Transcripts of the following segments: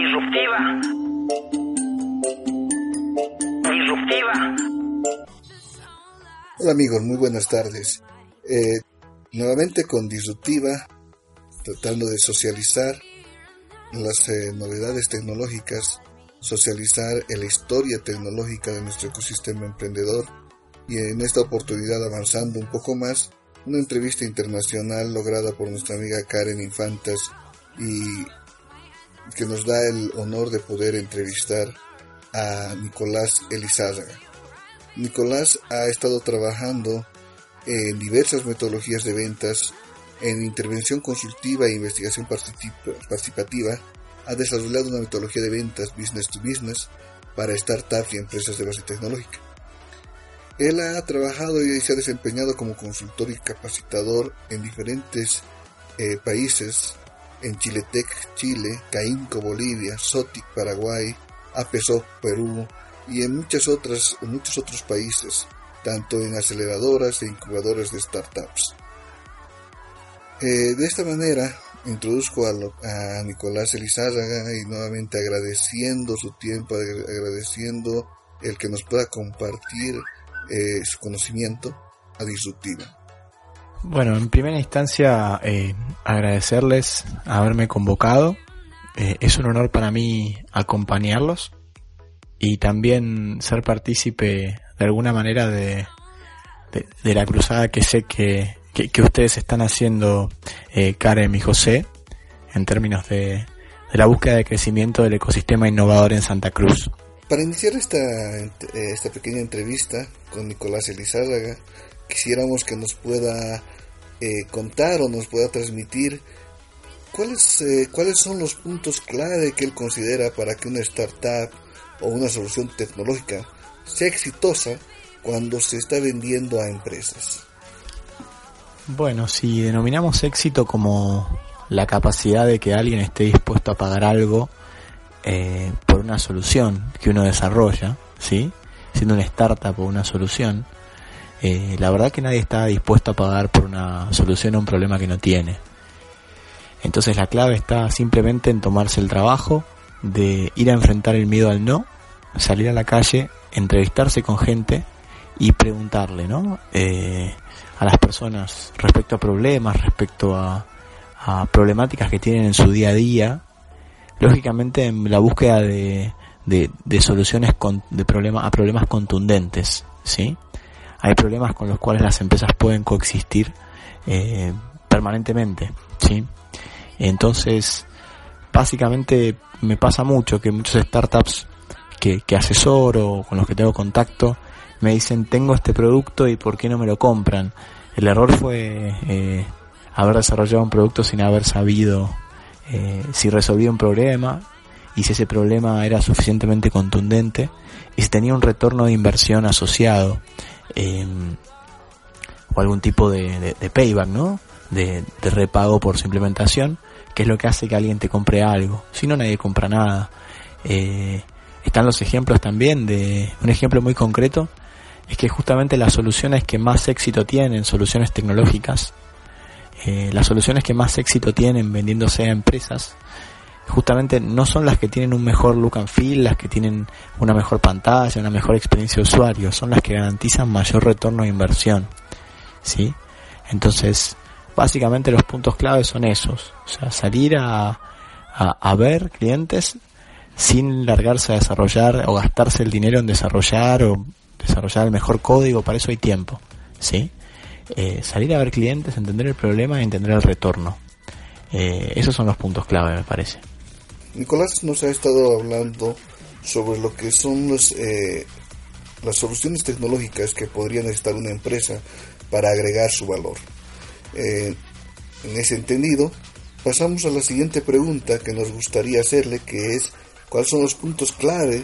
Disruptiva. Disruptiva. Hola amigos, muy buenas tardes. Eh, nuevamente con Disruptiva, tratando de socializar las eh, novedades tecnológicas, socializar la historia tecnológica de nuestro ecosistema emprendedor y en esta oportunidad avanzando un poco más, una entrevista internacional lograda por nuestra amiga Karen Infantas y que nos da el honor de poder entrevistar a Nicolás Elizárraga. Nicolás ha estado trabajando en diversas metodologías de ventas, en intervención consultiva e investigación participativa, ha desarrollado una metodología de ventas business to business para startups y empresas de base tecnológica. Él ha trabajado y se ha desempeñado como consultor y capacitador en diferentes eh, países, en Chiletec, Chile, Caínco, Bolivia, Sotic, Paraguay, APESO, Perú y en muchas otras, muchos otros países, tanto en aceleradoras e incubadoras de startups. Eh, de esta manera, introduzco a, Nicolás Elizárraga y nuevamente agradeciendo su tiempo, agradeciendo el que nos pueda compartir eh, su conocimiento a Disruptiva. Bueno, en primera instancia eh, agradecerles haberme convocado. Eh, es un honor para mí acompañarlos y también ser partícipe de alguna manera de, de, la cruzada que sé que, que, ustedes están haciendo, eh, Karen y José, en términos de, de la búsqueda de crecimiento del ecosistema innovador en Santa Cruz. Para iniciar esta, esta pequeña entrevista con Nicolás Elizárraga, quisiéramos que nos pueda eh, contar o nos pueda transmitir cuáles, eh, cuáles son los puntos clave que él considera para que una startup o una solución tecnológica sea exitosa cuando se está vendiendo a empresas. Bueno, si denominamos éxito como la capacidad de que alguien esté dispuesto a pagar algo eh, por una solución que uno desarrolla, ¿sí? Siendo una startup o una solución, eh, la verdad que nadie está dispuesto a pagar por una solución a un problema que no tiene. Entonces la clave está simplemente en tomarse el trabajo de ir a enfrentar el miedo al no, salir a la calle, entrevistarse con gente y preguntarle, ¿no? Eh, a las personas respecto a problemas, respecto a, a problemáticas que tienen en su día a día, lógicamente en la búsqueda de, de, soluciones con, de problema, a problemas contundentes, ¿sí? Hay problemas con los cuales las empresas pueden coexistir eh, permanentemente, ¿sí? Entonces, básicamente me pasa mucho que muchos startups que, que asesoro, con los que tengo contacto, me dicen, tengo este producto y ¿por qué no me lo compran? El error fue eh, haber desarrollado un producto sin haber sabido eh, si resolvía un problema y si ese problema era suficientemente contundente y si tenía un retorno de inversión asociado em, o algún tipo de, payback, ¿no? De, repago por su implementación, que es lo que hace que alguien te compre algo. Si no, nadie compra nada. Eh, están los ejemplos también de un ejemplo muy concreto es que justamente las soluciones que más éxito tienen, soluciones tecnológicas, eh, las soluciones que más éxito tienen vendiéndose a empresas, justamente no son las que tienen un mejor look and feel, las que tienen una mejor pantalla, una mejor experiencia de usuario, son las que garantizan mayor retorno de inversión. ¿Sí? Entonces, básicamente los puntos claves son esos, o sea, salir a, a, ver clientes sin largarse a desarrollar o gastarse el dinero en desarrollar o desarrollar el mejor código, para eso hay tiempo, ¿sí? Eh, salir a ver clientes, entender el problema y entender el retorno. Eh, esos son los puntos clave, me parece. Nicolás nos ha estado hablando sobre lo que son eh, las soluciones tecnológicas que podría necesitar una empresa para agregar su valor. en ese entendido, pasamos a la siguiente pregunta que nos gustaría hacerle, que es cuáles son los puntos clave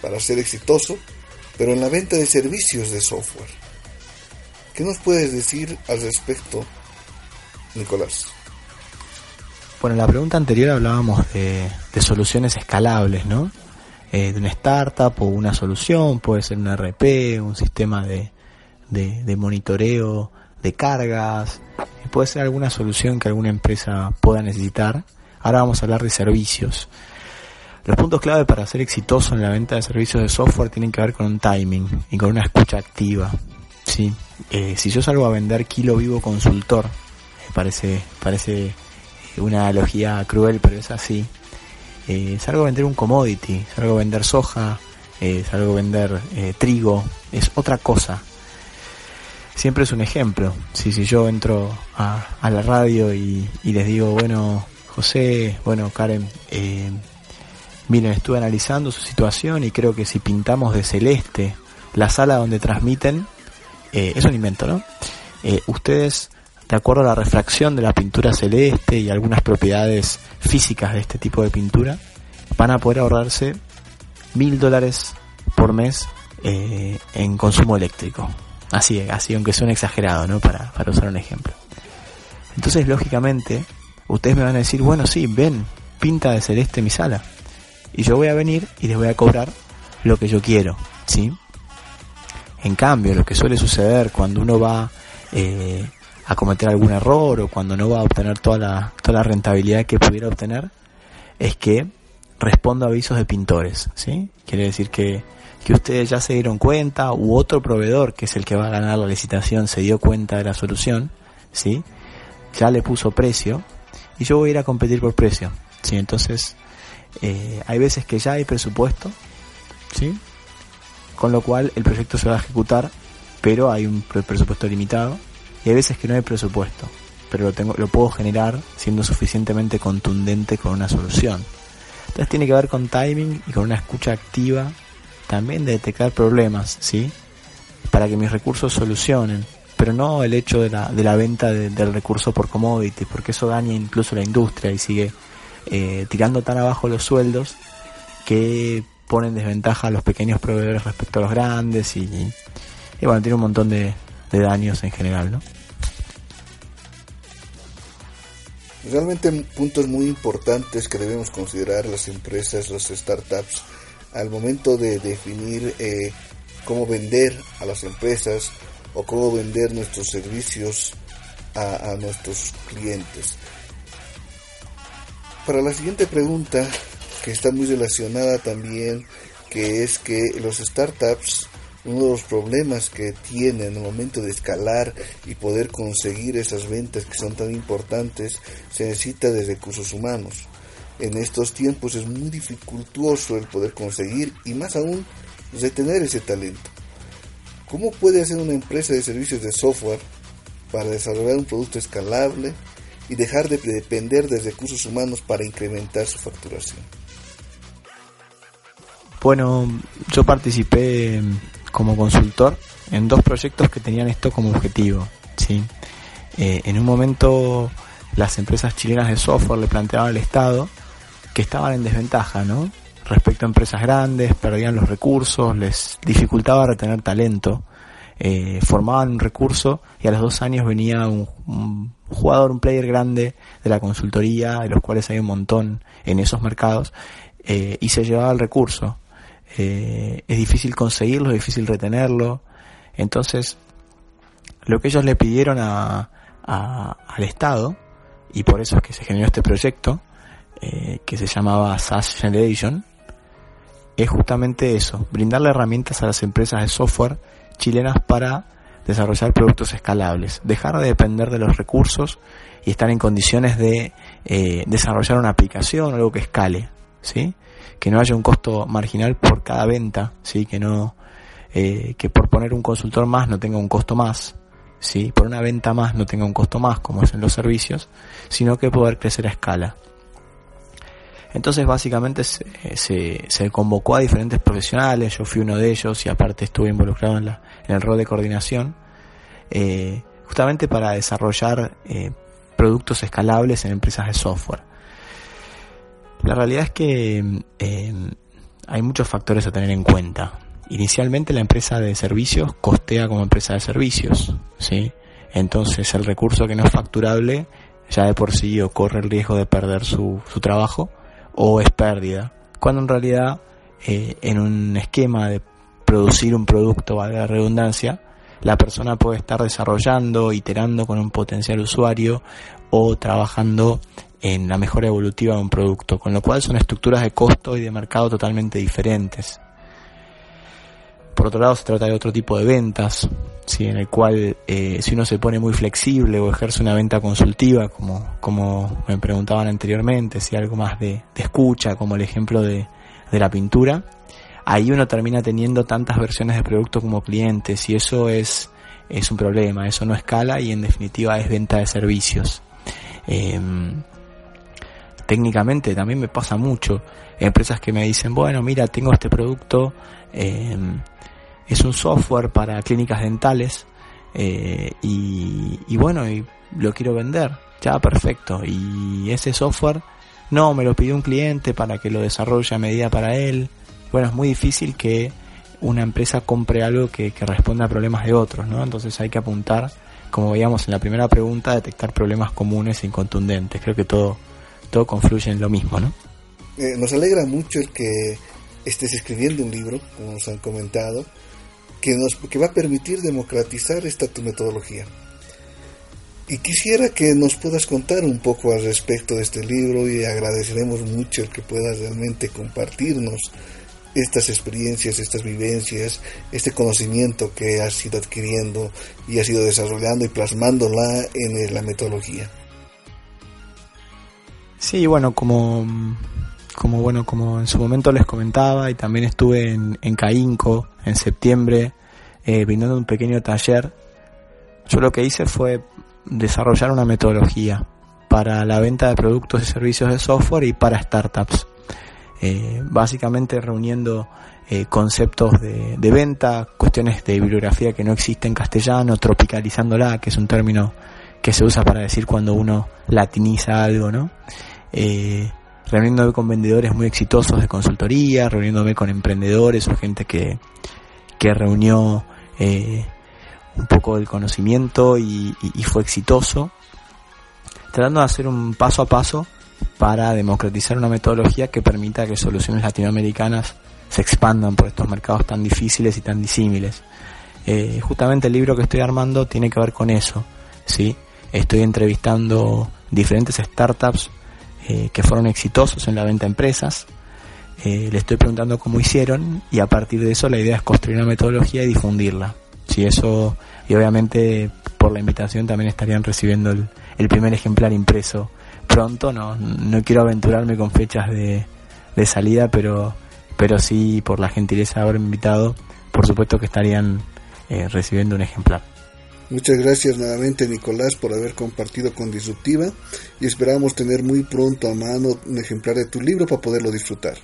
para ser exitoso, pero en la venta de servicios de software. ¿Qué nos puedes decir al respecto, Nicolás? Bueno, en la pregunta anterior hablábamos de, soluciones escalables, ¿no? Eh, de una startup o una solución, puede ser un RP, un sistema de, de, monitoreo de cargas, puede ser alguna solución que alguna empresa pueda necesitar Ahora vamos a hablar de servicios. Los puntos clave para ser exitoso en la venta de servicios de software tienen que ver con un timing y con una escucha activa. ¿sí? Eh, si yo salgo a vender kilo vivo consultor, parece, parece una analogía cruel, pero es así. Eh, salgo a vender un commodity, salgo a vender soja, eh, salgo a vender eh, trigo, es otra cosa. Siempre es un ejemplo. Si, si yo entro a, a la radio y, y, les digo, bueno, José, bueno, Karen, miren, estuve analizando su situación y creo que si pintamos de celeste la sala donde transmiten, es un invento, ¿no? Ustedes, de acuerdo a la refracción de la pintura celeste y algunas propiedades físicas de este tipo de pintura, van a poder ahorrarse mil dólares por mes eh, en consumo eléctrico. Así, así, aunque suene exagerado, ¿no? Para, para usar un ejemplo. Entonces, lógicamente, ustedes me van a decir, bueno, sí, ven, pinta de celeste mi sala. Y yo voy a venir y les voy a cobrar lo que yo quiero, ¿sí? En cambio, lo que suele suceder cuando uno va eh, a cometer algún error o cuando no va a obtener toda la, toda la rentabilidad que pudiera obtener, es que respondo a avisos de pintores, ¿sí? Quiere decir que, que ustedes ya se dieron cuenta u otro proveedor, que es el que va a ganar la licitación, se dio cuenta de la solución, ¿sí? Ya le puso precio y yo voy a ir a competir por precio, ¿sí? Entonces, eh, hay veces que ya hay presupuesto, ¿sí? Con lo cual el proyecto se va a ejecutar, pero hay un presupuesto limitado. Y hay veces que no hay presupuesto, pero lo, tengo, lo puedo generar siendo suficientemente contundente con una solución. Entonces tiene que ver con timing y con una escucha activa, también de detectar problemas, ¿sí? Para que mis recursos solucionen, pero no el hecho de la, de la venta de, del recurso por commodity, porque eso daña incluso la industria y sigue eh, tirando tan abajo los sueldos que ponen desventaja a los pequeños proveedores respecto a los grandes y, y bueno, tiene un montón de, de daños en general, ¿no? Realmente puntos muy importantes que debemos considerar las empresas, las startups, al momento de definir eh, cómo vender a las empresas o cómo vender nuestros servicios a, a nuestros clientes. Para la siguiente pregunta, que está muy relacionada también, que es que los startups uno de los problemas que tienen en el momento de escalar y poder conseguir esas ventas que son tan importantes se necesita de recursos humanos. En estos tiempos es muy dificultuoso el poder conseguir y más aún retener ese talento. ¿Cómo puede hacer una empresa de servicios de software para desarrollar un producto escalable y dejar de depender de recursos humanos para incrementar su facturación? Bueno, yo participé como consultor en dos proyectos que tenían esto como objetivo. ¿sí? Eh, en un momento las empresas chilenas de software le planteaban al Estado que estaban en desventaja, ¿no? Respecto a empresas grandes, perdían los recursos, les dificultaba retener talento, eh, formaban un recurso y a los dos años venía un, jugador, un player grande de la consultoría, de los cuales hay un montón en esos mercados, eh, y se llevaba el recurso eh, es difícil conseguirlo, es difícil retenerlo. Entonces, lo que ellos le pidieron a, al Estado, y por eso es que se generó este proyecto, eh, que se llamaba SaaS Generation, es justamente eso, brindarle herramientas a las empresas de software chilenas para desarrollar productos escalables, dejar de depender de los recursos y estar en condiciones de eh, desarrollar una aplicación o algo que escale, ¿sí? que no haya un costo marginal por cada venta, sí, que no, eh, que por poner un consultor más no tenga un costo más, sí, por una venta más no tenga un costo más, como es en los servicios, sino que poder crecer a escala. Entonces básicamente se, convocó a diferentes profesionales, yo fui uno de ellos y aparte estuve involucrado en, la, en el rol de coordinación, eh, justamente para desarrollar eh, productos escalables en empresas de software. La realidad es que eh, hay muchos factores a tener en cuenta. Inicialmente la empresa de servicios costea como empresa de servicios, ¿sí? Entonces el recurso que no es facturable ya de por sí o corre el riesgo de perder su, su trabajo o es pérdida. Cuando en realidad eh, en un esquema de producir un producto, valga la redundancia, la persona puede estar desarrollando, iterando con un potencial usuario o trabajando en la mejora evolutiva de un producto, con lo cual son estructuras de costo y de mercado totalmente diferentes. Por otro lado, se trata de otro tipo de ventas, ¿sí? en el cual eh, si uno se pone muy flexible o ejerce una venta consultiva, como, como me preguntaban anteriormente, si algo más de, escucha, como el ejemplo de, de la pintura, ahí uno termina teniendo tantas versiones de producto como clientes y eso es, es un problema, eso no escala y en definitiva es venta de servicios. Em, técnicamente también me pasa mucho. Empresas que me dicen, bueno, mira, tengo este producto, em, es un software para clínicas dentales eh, y, bueno, y lo quiero vender. Ya, perfecto. Y ese software, no, me lo pidió un cliente para que lo desarrolle a medida para él. Bueno, es muy difícil que una empresa compre algo que, que responda a problemas de otros, ¿no? Entonces hay que apuntar, como veíamos en la primera pregunta, detectar problemas comunes e incontundentes. Creo que todo todo confluye en lo mismo, ¿no? Eh, nos alegra mucho el que estés escribiendo un libro, como nos han comentado, que, nos, que va a permitir democratizar esta tu metodología. Y quisiera que nos puedas contar un poco al respecto de este libro y agradeceremos mucho el que puedas realmente compartirnos estas experiencias, estas vivencias, este conocimiento que has ido adquiriendo y has ido desarrollando y plasmándola en la metodología. Sí, bueno, como, como bueno, como en su momento les comentaba y también estuve en, en Caínco en septiembre eh, brindando un pequeño taller. Yo lo que hice fue desarrollar una metodología para la venta de productos y servicios de software y para startups. Eh, básicamente reuniendo eh, conceptos de, de, venta, cuestiones de bibliografía que no existe en castellano, tropicalizándola, que es un término que se usa para decir cuando uno latiniza algo, ¿no? Eh, reuniéndome con vendedores muy exitosos de consultoría, reuniéndome con emprendedores o gente que, que reunió eh, un poco del conocimiento y, fue exitoso, tratando de hacer un paso a paso para democratizar una metodología que permita que soluciones latinoamericanas se expandan por estos mercados tan difíciles y tan disímiles. Eh, justamente el libro que estoy armando tiene que ver con eso, ¿sí? Estoy entrevistando diferentes startups eh, que fueron exitosos en la venta a empresas. Eh, le estoy preguntando cómo hicieron y a partir de eso la idea es construir una metodología y difundirla. Si eso, y obviamente por la invitación también estarían recibiendo el, el primer ejemplar impreso pronto. No, no quiero aventurarme con fechas de, de salida, pero, pero sí por la gentileza de haberme invitado, por supuesto que estarían eh, recibiendo un ejemplar. Muchas gracias nuevamente Nicolás por haber compartido con Disruptiva y esperamos tener muy pronto a mano un ejemplar de tu libro para poderlo disfrutar.